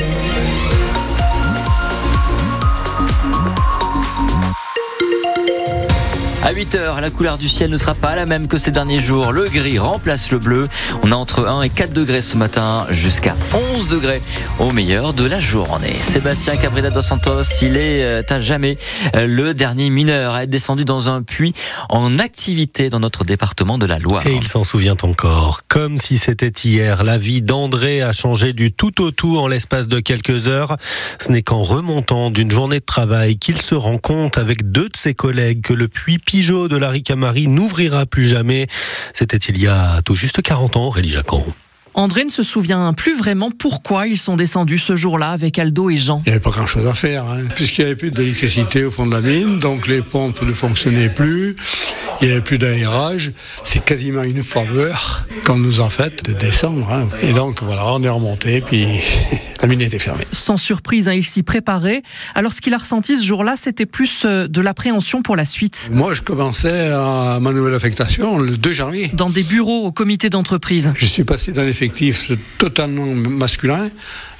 À 8h, la couleur du ciel ne sera pas la même que ces derniers jours. Le gris remplace le bleu. On a entre 1 et 4 degrés ce matin, jusqu'à 11 degrés au meilleur de la journée. Sébastien Cabrera dos Santos, il est euh, à jamais euh, le dernier mineur à être descendu dans un puits en activité dans notre département de la Loire. Et il s'en souvient encore. Comme si c'était hier, la vie d'André a changé du tout au tout en l'espace de quelques heures. Ce n'est qu'en remontant d'une journée de travail qu'il se rend compte avec deux de ses collègues que le puits De la Ricamari n'ouvrira plus jamais. C'était il y a tout juste 40 ans, Aurélie Jacquon. André ne se souvient plus vraiment pourquoi ils sont descendus ce jour-là avec Aldo et Jean. Il n'y avait pas grand-chose à faire, hein, puisqu'il n'y avait plus d'électricité au fond de la mine, donc les pompes ne fonctionnaient plus, il n'y avait plus d'aérage. C'est quasiment une faveur qu'on nous a fait de descendre. Hein. Et donc voilà, on est remonté, puis la mine était fermée. Sans surprise, hein, il s'y préparait. Alors ce qu'il a ressenti ce jour-là, c'était plus euh, de l'appréhension pour la suite. Moi, je commençais à ma nouvelle affectation le 2 janvier. Dans des bureaux au comité d'entreprise. Je suis passé d'un totalement masculin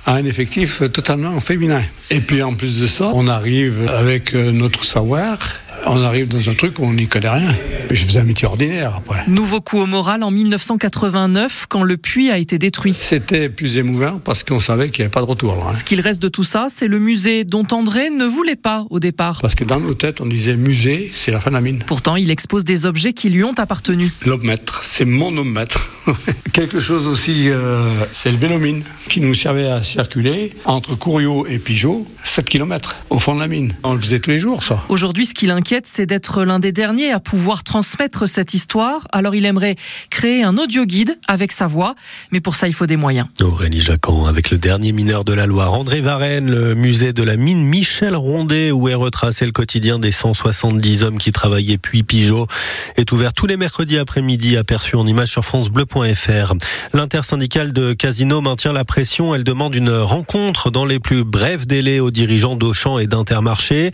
à un effectif totalement féminin. Et puis en plus de ça, on arrive avec euh, notre savoir on arrive dans un truc où on n'y connaît rien. Je faisais un métier ordinaire après. Nouveau coup au moral en 1989 quand le puits a été détruit. C'était plus émouvant parce qu'on savait qu'il n'y avait pas de retour. Là, hein. Ce qu'il reste de tout ça, c'est le musée dont André ne voulait pas au départ. Parce que dans nos têtes, on disait musée, c'est la fin de la mine. Pourtant, il expose des objets qui lui ont appartenu. L'obmètre, c'est mon obmètre. Quelque chose aussi, euh, c'est le vélomine qui nous servait à circuler entre Couriot et Pigeot, 7 km au fond de la mine. On le faisait tous les jours, ça. Aujourd'hui, ce qui l'inquiète, c'est d'être l'un des derniers à pouvoir transmettre cette histoire. Alors, il aimerait créer un audio guide avec sa voix, mais pour ça, il faut des moyens. Aurélie Jacquan, avec le dernier mineur de la Loire, André Varenne, le musée de la mine Michel Rondet, où est retracé le quotidien des 170 hommes qui travaillaient puis Pigeot, est ouvert tous les mercredis après-midi, aperçu en image sur francebleu.fr. L'intersyndicale de Casino maintient la pression. Elle demande une rencontre dans les plus brefs délais aux dirigeants d'Auchan et d'Intermarché.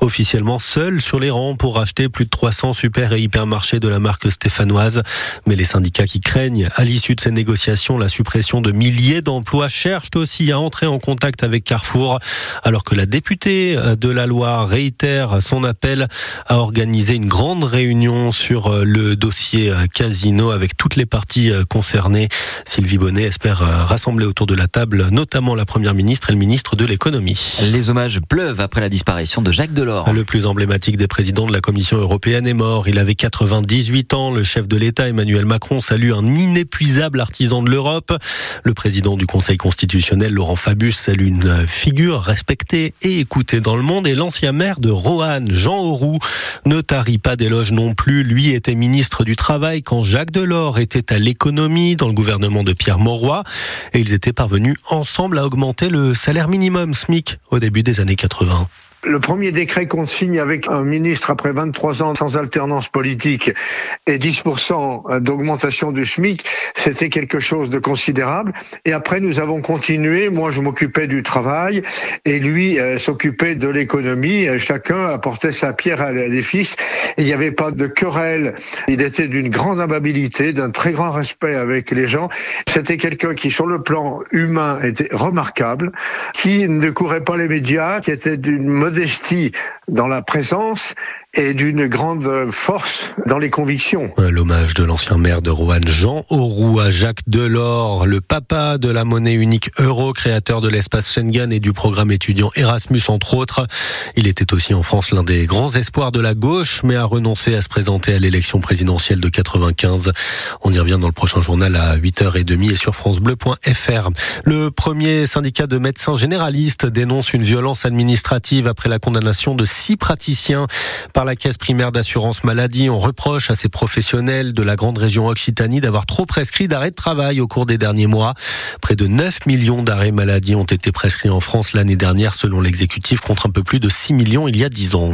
Officiellement seul sur les rangs pour acheter plus de 300 super et hypermarchés de la marque stéphanoise. Mais les syndicats qui craignent, à l'issue de ces négociations, la suppression de milliers d'emplois cherchent aussi à entrer en contact avec Carrefour, alors que la députée de la Loire réitère son appel à organiser une grande réunion sur le dossier Casino avec toutes les parties concernées. Sylvie Bonnet espère rassembler autour de la table notamment la Première ministre et le ministre de l'économie. Les hommages pleuvent après la disparition de Jacques Delors. Le plus emblématique des présidents de la Commission européenne est mort. Il avait 98 ans. Le chef de l'État, Emmanuel Macron, salue un inépuisable artisan de l'Europe. Le président du Conseil constitutionnel, Laurent Fabius, salue une figure respectée et écoutée dans le monde. Et l'ancien maire de Roanne, Jean Auroux, ne tarit pas d'éloges non plus. Lui était ministre du Travail quand Jacques Delors était à l'économie dans le gouvernement de Pierre Mauroy. Et ils étaient parvenus ensemble à augmenter le salaire minimum SMIC au début des années 80. Le premier décret qu'on signe avec un ministre après 23 ans sans alternance politique et 10% d'augmentation du SMIC, c'était quelque chose de considérable. Et après, nous avons continué. Moi, je m'occupais du travail et lui euh, s'occupait de l'économie. Chacun apportait sa pierre à l'édifice. Il n'y avait pas de querelle. Il était d'une grande amabilité, d'un très grand respect avec les gens. C'était quelqu'un qui, sur le plan humain, était remarquable, qui ne courait pas les médias, qui était d'une dans la présence et d'une grande force dans les convictions. L'hommage de l'ancien maire de Roanne, Jean Auroux, à Jacques Delors, le papa de la monnaie unique euro, créateur de l'espace Schengen et du programme étudiant Erasmus, entre autres. Il était aussi en France l'un des grands espoirs de la gauche, mais a renoncé à se présenter à l'élection présidentielle de 95. On y revient dans le prochain journal à 8h30 et sur francebleu.fr. Le premier syndicat de médecins généralistes dénonce une violence administrative après la condamnation de six praticiens par la caisse primaire d'assurance maladie. On reproche à ces professionnels de la grande région Occitanie d'avoir trop prescrit d'arrêt de travail au cours des derniers mois. Près de 9 millions d'arrêts maladie ont été prescrits en France l'année dernière selon l'exécutif contre un peu plus de 6 millions il y a 10 ans.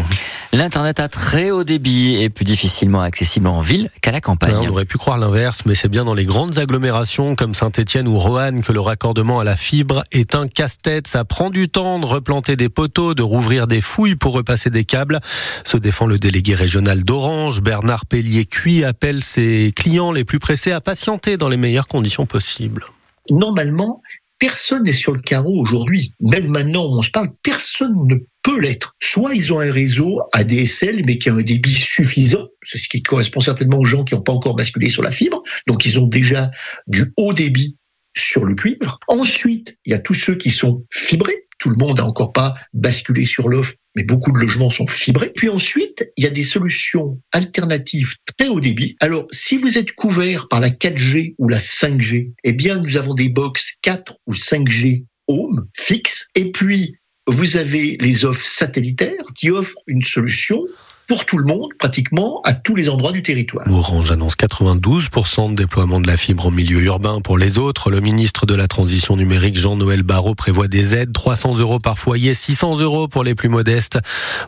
L'Internet à très haut débit est plus difficilement accessible en ville qu'à la campagne. On aurait pu croire l'inverse, mais c'est bien dans les grandes agglomérations comme Saint-Etienne ou Roanne que le raccordement à la fibre est un casse-tête. Ça prend du temps de replanter des poteaux, de rouvrir des fouilles pour repasser des câbles. Se le délégué régional d'Orange, Bernard Pellier-Cuit, appelle ses clients les plus pressés à patienter dans les meilleures conditions possibles. Normalement, personne n'est sur le carreau aujourd'hui. Même maintenant où on se parle, personne ne peut l'être. Soit ils ont un réseau ADSL, mais qui a un débit suffisant, c'est ce qui correspond certainement aux gens qui n'ont pas encore basculé sur la fibre, donc ils ont déjà du haut débit sur le cuivre. Ensuite, il y a tous ceux qui sont fibrés. Tout le monde n'a encore pas basculé sur l'offre, mais beaucoup de logements sont fibrés. Puis ensuite, il y a des solutions alternatives très haut débit. Alors, si vous êtes couvert par la 4G ou la 5G, eh bien, nous avons des box 4 ou 5G home fixes. Et puis, vous avez les offres satellitaires qui offrent une solution pour tout le monde, pratiquement à tous les endroits du territoire. Orange annonce 92% de déploiement de la fibre en milieu urbain. Pour les autres, le ministre de la Transition numérique, Jean-Noël Barrot, prévoit des aides, 300 euros par foyer, 600 euros pour les plus modestes,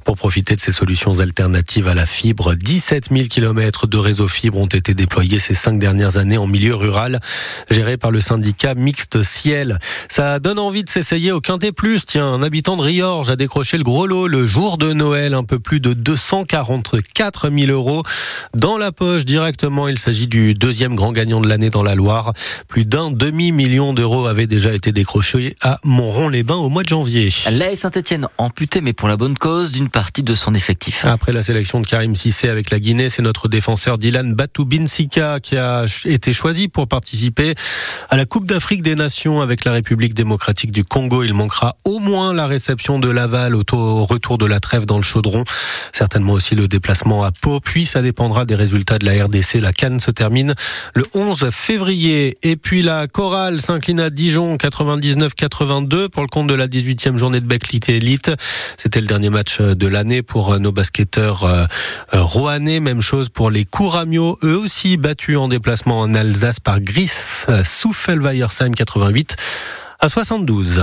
pour profiter de ces solutions alternatives à la fibre. 17 000 km de réseau fibre ont été déployés ces cinq dernières années en milieu rural, géré par le syndicat mixte Ciel. Ça donne envie de s'essayer au Quintet Plus. Tiens, un habitant de Riorge a décroché le gros lot le jour de Noël, un peu plus de 200 44 000 euros dans la poche directement. Il s'agit du deuxième grand gagnant de l'année dans la Loire. Plus d'un demi-million d'euros avaient déjà été décrochés à Montron-les-Bains au mois de janvier. L'AS Saint-Etienne amputé, mais pour la bonne cause, d'une partie de son effectif. Après la sélection de Karim Sissé avec la Guinée, c'est notre défenseur Dylan Batoubinsika qui a été choisi pour participer à la Coupe d'Afrique des Nations avec la République démocratique du Congo. Il manquera au moins la réception de Laval au retour de la trêve dans le chaudron. Certainement aussi le déplacement à Pau. Puis ça dépendra des résultats de la RDC. La Cannes se termine le 11 février. Et puis la Chorale s'incline à Dijon 99-82 pour le compte de la 18e journée de Becklit Elite. C'était le dernier match de l'année pour nos basketteurs euh, euh. Même chose pour les Couramio, eux aussi battus en déplacement en Alsace par Gris Souffelweiersheim 88 à 72.